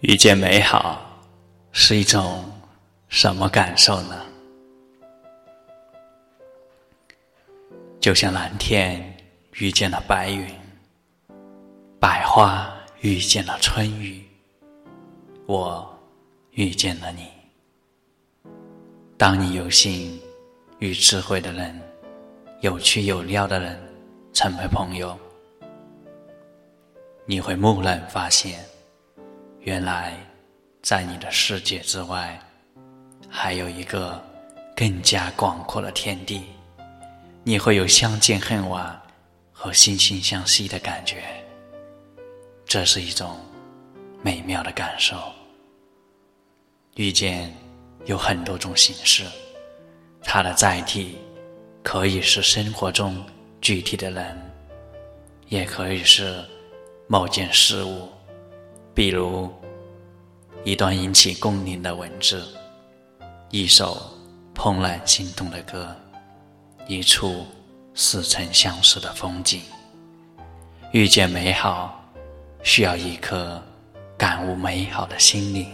遇见美好是一种什么感受呢？就像蓝天遇见了白云，百花遇见了春雨，我遇见了你。当你有幸与智慧的人、有趣有料的人成为朋友，你会蓦然发现。原来，在你的世界之外，还有一个更加广阔的天地。你会有相见恨晚和惺惺相惜的感觉。这是一种美妙的感受。遇见有很多种形式，它的载体可以是生活中具体的人，也可以是某件事物。比如，一段引起共鸣的文字，一首怦然心动的歌，一处似曾相识的风景。遇见美好，需要一颗感悟美好的心灵。